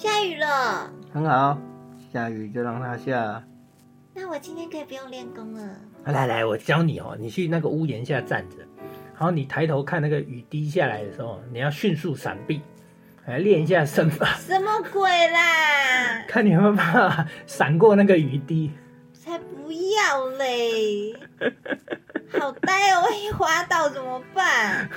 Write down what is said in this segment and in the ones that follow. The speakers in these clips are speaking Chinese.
下雨了，很好，下雨就让它下。那我今天可以不用练功了。来来，我教你哦，你去那个屋檐下站着，然后你抬头看那个雨滴下来的时候，你要迅速闪避，来练一下身法，什么鬼啦？看你有没有办法闪过那个雨滴。才不要嘞！好呆哦，万一滑倒怎么办？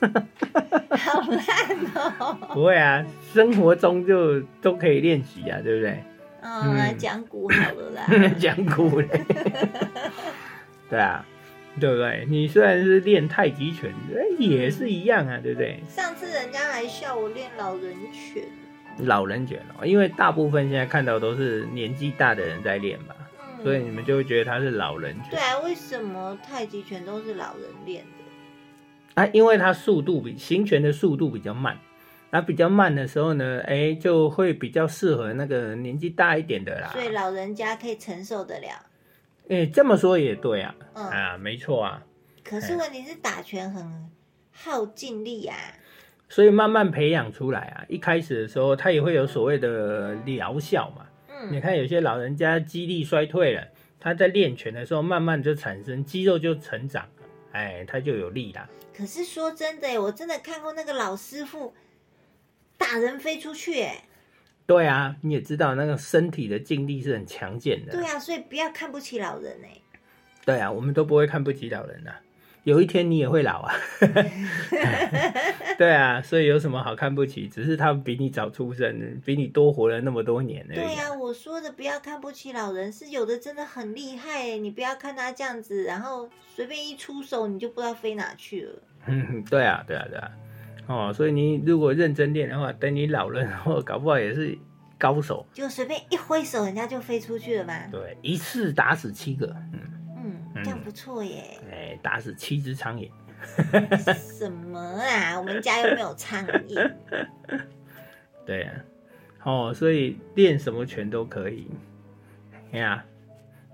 好烂哦！不会啊，生活中就都可以练习啊，对不对？嗯，来讲古好了啦。讲古嘞，对啊，对不对？你虽然是练太极拳，哎也是一样啊，对不对？上次人家还笑我练老人拳，老人拳哦，因为大部分现在看到都是年纪大的人在练嘛，嗯，所以你们就会觉得他是老人拳对啊，为什么太极拳都是老人练的？啊，因为它速度比行拳的速度比较慢，那比较慢的时候呢，哎，就会比较适合那个年纪大一点的啦。所以老人家可以承受得了。哎，这么说也对啊，嗯啊，没错啊，可是问题是打拳很耗尽力啊。所以慢慢培养出来啊，一开始的时候他也会有所谓的疗效嘛。嗯你嗯，看有些老人家肌力衰退了，他在练拳的时候，慢慢就产生肌肉就成长了，哎，他就有力啦。可是说真的耶，我真的看过那个老师傅打人飞出去，哎，对啊，你也知道那个身体的劲力是很强健的。对啊，所以不要看不起老人哎。对啊，我们都不会看不起老人的、有一天你也会老啊。对啊，所以有什么好看不起？只是他们比你早出生，比你多活了那么多年而已。对啊，我说的不要看不起老人，是有的真的很厉害耶，你不要看他这样子，然后随便一出手，你就不知道飞哪去了。嗯，对啊，对啊，对啊。哦，所以你如果认真练的话，等你老了，然后搞不好也是高手。就随便一挥手，人家就飞出去了嘛。对，一次打死七个，嗯，嗯，这样不错耶。哎，打死七只苍蝇。什么啊？我们家又没有苍蝇。对啊，哦，所以练什么拳都可以。哎呀，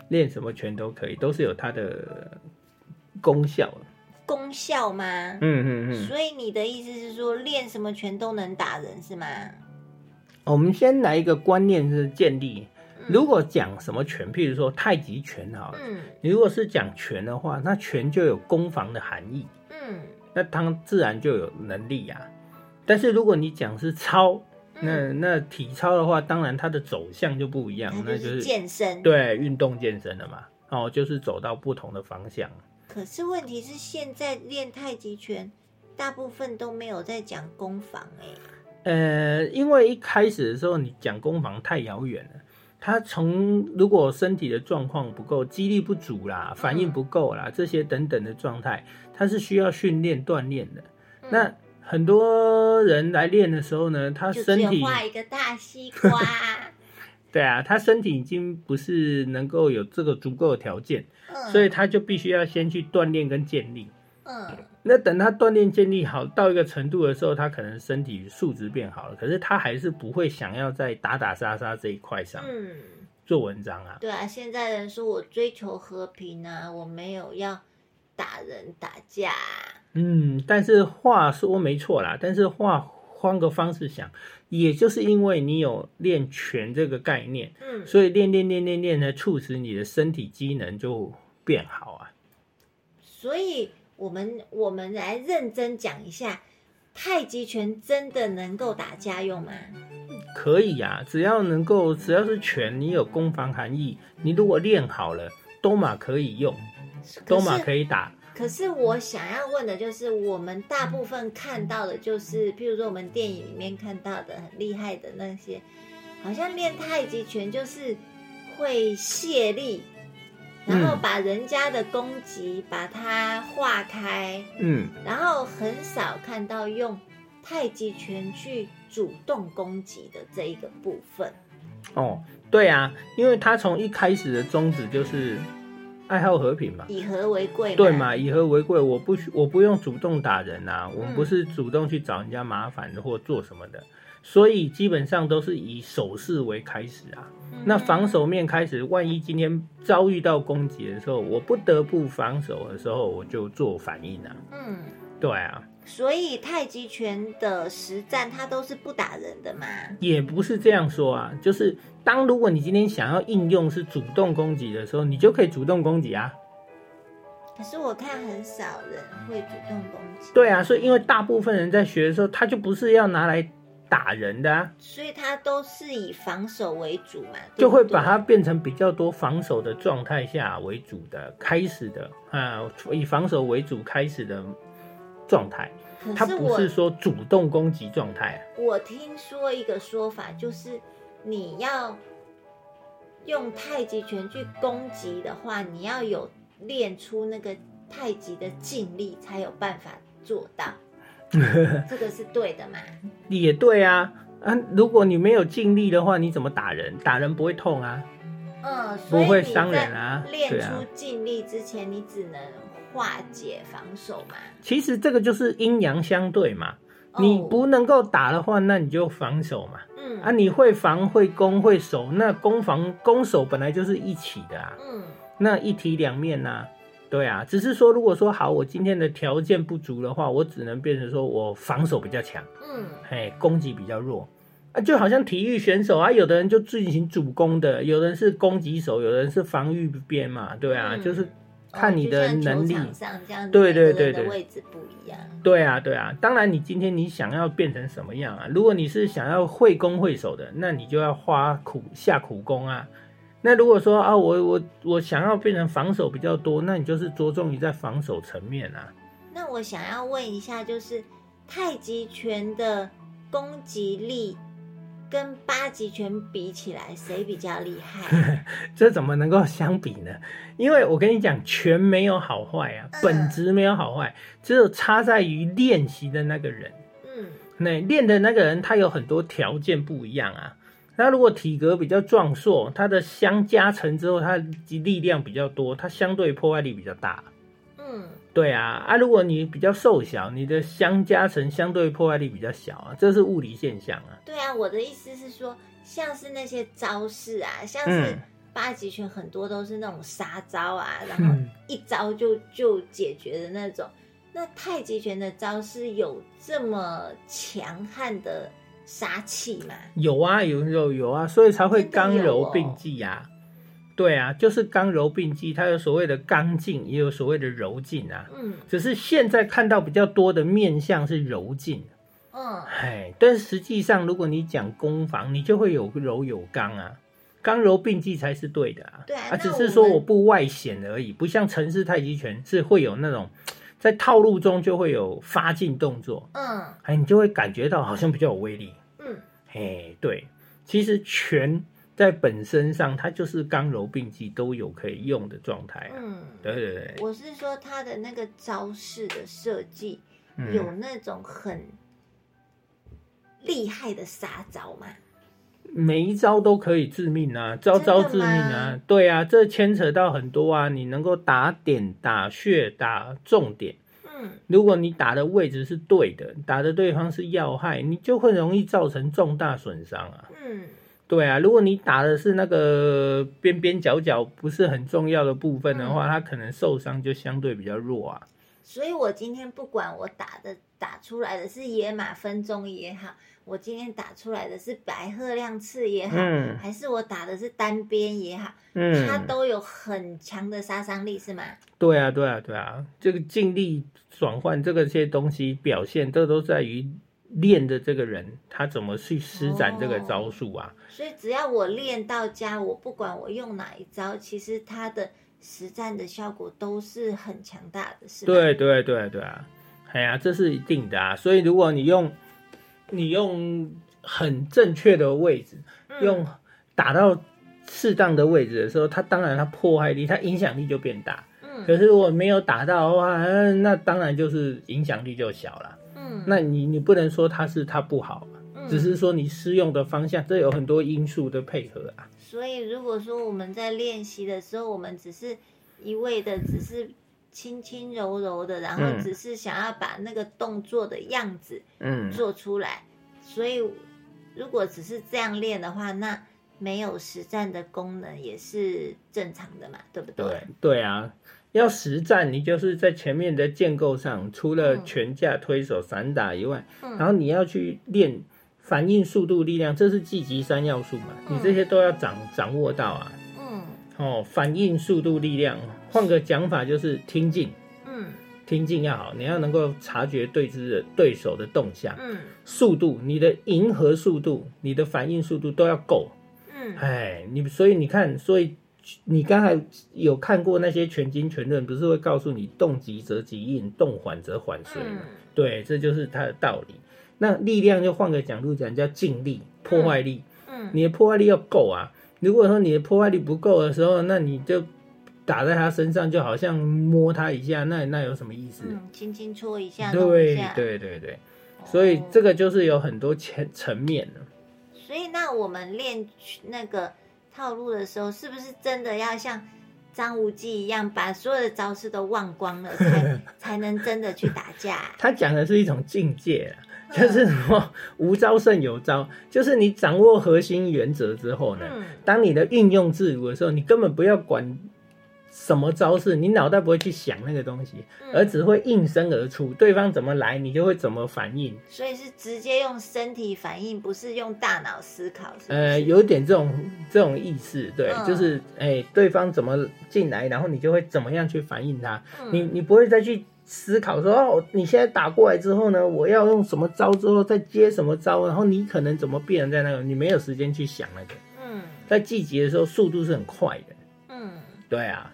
练什么拳都可以，都是有它的功效的。功效吗？嗯嗯嗯。所以你的意思是说，练什么拳都能打人是吗？我们先来一个观念是建立，嗯如果讲什么拳，譬如说太极拳好了，嗯。你如果是讲拳的话，那拳就有攻防的含义，嗯，那它自然就有能力呀、但是如果你讲是操，嗯。那那体操的话，当然它的走向就不一样，那就是是健身。对运动健身了嘛，哦，就是走到不同的方向。可是问题是，现在练太极拳，大部分都没有在讲攻防哎、呃，因为一开始的时候你讲攻防太遥远了，他从如果身体的状况不够，肌力不足啦，反应不够啦，这些等等的状态，他是需要训练锻炼的。嗯那很多人来练的时候呢，他身体画一个大西瓜。对啊，他身体已经不是能够有这个足够的条件，嗯，所以他就必须要先去锻炼跟建立。嗯那等他锻炼建立好到一个程度的时候，他可能身体素质变好了，可是他还是不会想要在打打杀杀这一块上嗯，做文章啊。对啊，现在人说我追求和平啊，我没有要打人打架啊。嗯，但是话说没错啦，但是话换个方式想，也就是因为你有练拳这个概念，嗯，所以练练练练练呢，促使你的身体机能就变好啊。所以我们我们来认真讲一下，太极拳真的能够打家用吗？可以呀、只要能够，只要是拳，你有攻防含义，你如果练好了，都马可以用，都马可以。以打。可是我想要问的就是，我们大部分看到的就是，譬如说我们电影里面看到的很厉害的那些，好像练太极拳就是会卸力，然后嗯把人家的攻击把它化开，嗯，然后很少看到用太极拳去主动攻击的这一个部分。哦，对啊，因为他从一开始的宗旨就是爱好和平嘛。以和为贵，对？嘛，以和为贵，我不需我不用主动打人啊，我们嗯不是主动去找人家麻烦或做什么的，所以基本上都是以守势为开始啊。那防守面开始，万一今天遭遇到攻击的时候，我不得不防守的时候，我就做反应啊。嗯，对啊，所以太极拳的实战它都是不打人的嘛。也不是这样说啊，就是当如果你今天想要应用是主动攻击的时候，你就可以主动攻击啊。可是我看很少人会主动攻击，对啊，所以因为大部分人在学的时候，他就不是要拿来打人的啊。所以他都是以防守为主嘛，对就会把它变成比较多防守的状态下为主的开始的啊，以防守为主开始的状态，他不是说主动攻击状态啊。我听说一个说法，就是你要用太极拳去攻击的话，你要有练出那个太极的劲力，才有办法做到。这个是对的嘛？也对啊，啊，如果你没有尽力的话，你怎么打人？打人不会痛啊，嗯，不会伤人在啊。练出，尽力之前，你只能化解防守嘛。其实这个就是阴阳相对嘛。你哦不能够打的话，那你就防守嘛。嗯啊，你会防、会攻、会守，那攻防、攻守本来就是一起的啊。嗯那一体两面呐、对啊，只是说如果说好，我今天的条件不足的话，我只能变成说我防守比较强，嗯嘿，攻击比较弱啊，就好像体育选手啊，有的人就进行主攻的，有的人是攻击手，有的人是防御边嘛，对啊，嗯就是看你的能力对对对对位置不一样。对啊，对啊，当然你今天你想要变成什么样啊？如果你是想要会攻会守的，那你就要花苦下苦功啊。那如果说啊，我我我想要变成防守比较多，那你就是着重于在防守层面啊。那我想要问一下，就是太极拳的攻击力跟八极拳比起来，谁比较厉害？这怎么能够相比呢？因为我跟你讲，拳没有好坏啊，嗯本质没有好坏，只有差在于练习的那个人。嗯那练的那个人，他有很多条件不一样啊。那如果体格比较壮硕，他的相加成之后，他力量比较多，他相对破坏力比较大。嗯对啊，啊，如果你比较瘦小，你的相加成相对破坏力比较小啊，这是物理现象啊。对啊，我的意思是说，像是那些招式啊，像是嗯八极拳很多都是那种杀招啊，然后嗯一招就就解决的那种。那太极拳的招式有这么强悍的杀气嘛？有啊，有有有啊，所以才会刚柔并济啊。对啊，就是刚柔并济，它有所谓的刚劲，也有所谓的柔劲啊。嗯只是现在看到比较多的面相是柔劲，嗯哎，但是实际上如果你讲攻防，你就会有柔有刚啊，刚柔并济才是对的啊。对啊啊，只是说我不外显而已，不像城市太极拳是会有那种在套路中就会有发劲动作，嗯哎，你就会感觉到好像比较有威力。嗯哎，对，其实拳在本身上它就是刚柔并济都有可以用的状态啊。嗯，对对对，我是说他的那个招式的设计嗯有那种很厉害的杀招嘛？每一招都可以致命啊，招招致命啊。对啊，这牵扯到很多啊，你能够打点、打穴、打重点。嗯如果你打的位置是对的，打的对方是要害，你就会容易造成重大损伤啊。嗯对啊，如果你打的是那个边边角角不是很重要的部分的话，嗯它可能受伤就相对比较弱啊。所以我今天不管我打的打出来的是野马分鬃也好，我今天打出来的是白鹤亮翅也好，嗯还是我打的是单边也好，嗯，它都有很强的杀伤力，是吗？对啊，对啊，对啊，这个尽力转换这个些东西表现，这都在于练的这个人他怎么去施展这个招数啊。所以只要我练到家，我不管我用哪一招，其实他的实战的效果都是很强大的，是吧？对对对对啊，哎呀，这是一定的啊。所以如果你用你用很正确的位置，嗯用打到适当的位置的时候，它当然它破坏力、它影响力就变大。嗯可是如果没有打到的话，嗯那当然就是影响力就小了。嗯那你你不能说它是它不好，嗯只是说你施用的方向，这有很多因素的配合啊。所以如果说我们在练习的时候，我们只是一味的只是轻轻柔柔的，然后嗯。只是想要把那个动作的样子嗯，做出来，所以如果只是这样练的话，那没有实战的功能也是正常的嘛，对不对？对对啊，要实战，你就是在前面的建构上，除了嗯。拳架、推手、散打以外，嗯。然后你要去练反应速度、力量，这是积极三要素嘛，嗯你这些都要掌掌握到啊。嗯哦，反应速度、力量，换个讲法就是听劲，嗯听劲要好，你要能够察觉对之的对手的动向，嗯速度，你的迎合速度、你的反应速度都要够。嗯哎，你所以你看，所以你刚才有看过那些全经全论，不是会告诉你动急则急应，动缓则缓随嗯吗？对，这就是它的道理。那力量就换个角度讲，叫劲力、破坏力。嗯你的破坏力要够啊！如果说你的破坏力不够的时候，那你就打在他身上，就好像摸他一下，那那有什么意思？嗯，轻轻戳一下，对，对对对，所以哦这个就是有很多层层面的。所以，那我们练那个套路的时候，是不是真的要像张无忌一样，把所有的招式都忘光了，才 才能真的去打架？他讲的是一种境界啊，就是说无招胜有招，就是你掌握核心原则之后呢，嗯。当你的运用自如的时候，你根本不要管什么招式，你脑袋不会去想那个东西，嗯。而只会应声而出，对方怎么来，你就会怎么反应。所以是直接用身体反应，不是用大脑思考，是是？呃，有点这种这种意思，对，嗯。就是哎、对方怎么进来，然后你就会怎么样去反应他，嗯。你你不会再去思考说哦，你现在打过来之后呢，我要用什么招之后再接什么招，然后你可能怎么变在那个，你没有时间去想那个，嗯。在季节的时候速度是很快的，嗯。对啊，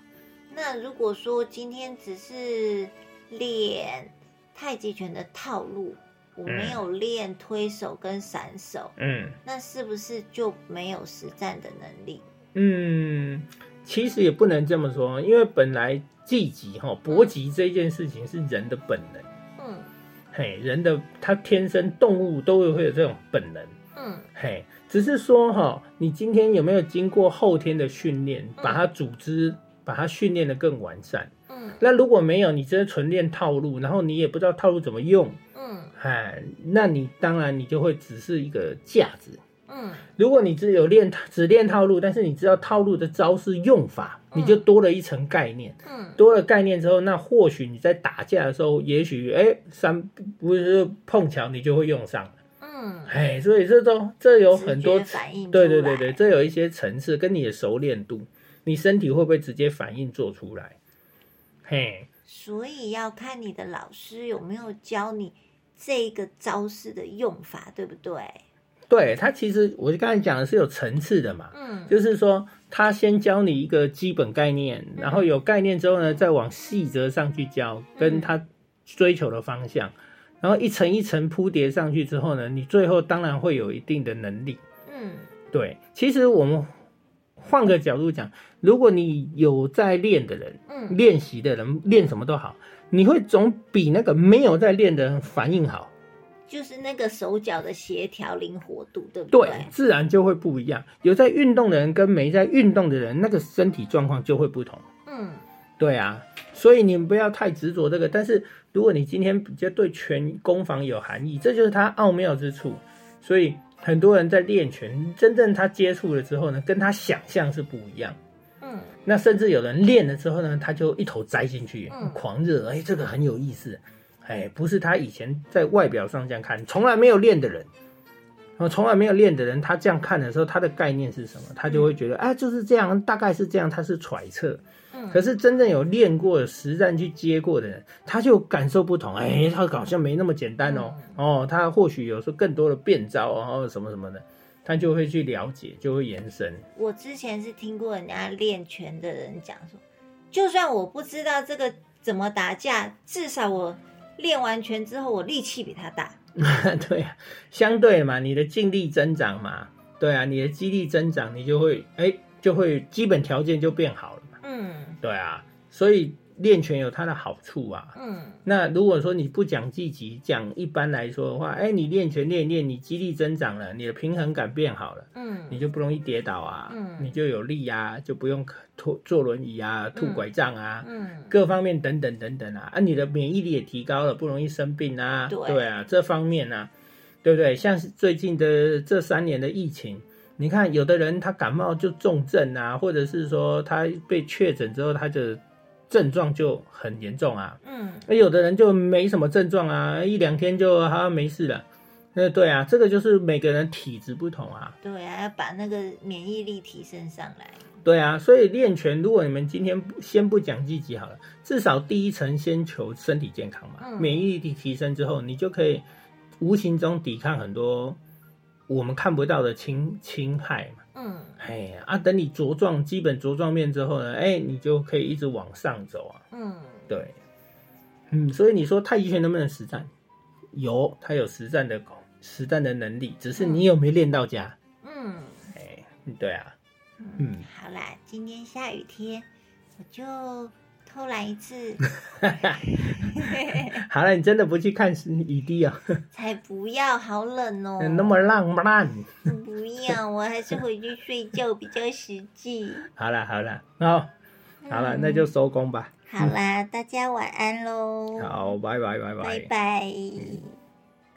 那如果说今天只是练太极拳的套路，我没有练推手跟散手，嗯。那是不是就没有实战的能力？嗯，其实也不能这么说，因为本来技击哈搏击这件事情是人的本能，嗯嘿，人的他天生动物都会有这种本能。嗯嘿，只是说哈，你今天有没有经过后天的训练，把它组织，把它训练的更完善？嗯那如果没有，你只是纯练套路，然后你也不知道套路怎么用，嗯哎，那你当然你就会只是一个架子。嗯如果你只有练只练套路，但是你知道套路的招式用法，你就多了一层概念。嗯多了概念之后，那或许你在打架的时候，也许哎三不是碰巧你就会用上。嗯，哎，所以这都这有很多反应，对对对对，，这有一些层次，跟你的熟练度，你身体会不会直接反应做出来？嘿，所以要看你的老师有没有教你这个招式的用法，对不对？对他其实我就刚才讲的是有层次的嘛，嗯。就是说他先教你一个基本概念，然后有概念之后呢，再往细则上去教，跟他追求的方向，然后一层一层铺叠上去之后呢，你最后当然会有一定的能力。嗯。对，其实我们换个角度讲，如果你有在练的人，嗯练习的人练什么都好，你会总比那个没有在练的人反应好，就是那个手脚的协调灵活度，对不对，自然就会不一样。有在运动的人跟没在运动的人，那个身体状况就会不同。嗯对啊，所以你们不要太执着这个。但是如果你今天比较对拳攻防有含义，这就是它奥妙之处。所以很多人在练拳，真正他接触了之后呢，跟他想象是不一样。嗯那甚至有人练了之后呢，他就一头栽进去，嗯狂热，哎，这个很有意思，哎，不是他以前在外表上这样看，从来没有练的人，哦，从来没有练的人，他这样看的时候，他的概念是什么？他就会觉得，啊，就是这样，大概是这样，他是揣测。嗯，可是真正有练过、实战去接过的人，他就感受不同，哎，他好像没那么简单哦，哦，他或许有时候更多的变招哦，什么什么的，他就会去了解，就会延伸。我之前是听过人家练拳的人讲说，就算我不知道这个怎么打架，至少我练完拳之后，我力气比他大。对啊，相对嘛，你的劲力增长嘛，对啊，你的肌力增长，你就会哎，就会基本条件就变好了嘛。嗯对啊，所以练拳有它的好处啊。嗯。那如果说你不讲积极，讲一般来说的话，哎，你练拳练一练，你肌力增长了，你的平衡感变好了，嗯。你嗯就不容易跌倒啊，嗯。你就有力啊，就不用拖坐轮椅啊、吐拐杖啊，嗯。各方面等等等等啊，啊，你的免疫力也提高了，不容易生病啊，对。啊，这方面啊，对不对？像是最近的这三年的疫情，你看有的人他感冒就重症啊，或者是说他被确诊之后，他的症状就很严重啊，嗯那有的人就没什么症状啊，一两天就好像没事了。那对啊，这个就是每个人体质不同啊。对啊，要把那个免疫力提升上来。对啊，所以练拳，如果你们今天不先不讲积极好了，至少第一层先求身体健康嘛，嗯免疫力提升之后，你就可以无形中抵抗很多我们看不到的侵侵害嘛。嗯哎呀啊，等你茁壮基本茁壮面之后呢，哎，你就可以一直往上走啊。嗯对，嗯，所以你说太极拳能不能实战？有，它有实战的实战的能力，只是你有没有练到家？嗯哎，对啊，嗯嗯，好啦，今天下雨天，我就偷来一次，好了，你真的不去看雨滴啊、才不要，好冷哦。那么浪漫。不要，我还是回去睡觉比较实际。好了好了，好，好了，那就收工吧。好啦，大家晚安喽。好，拜拜拜拜拜。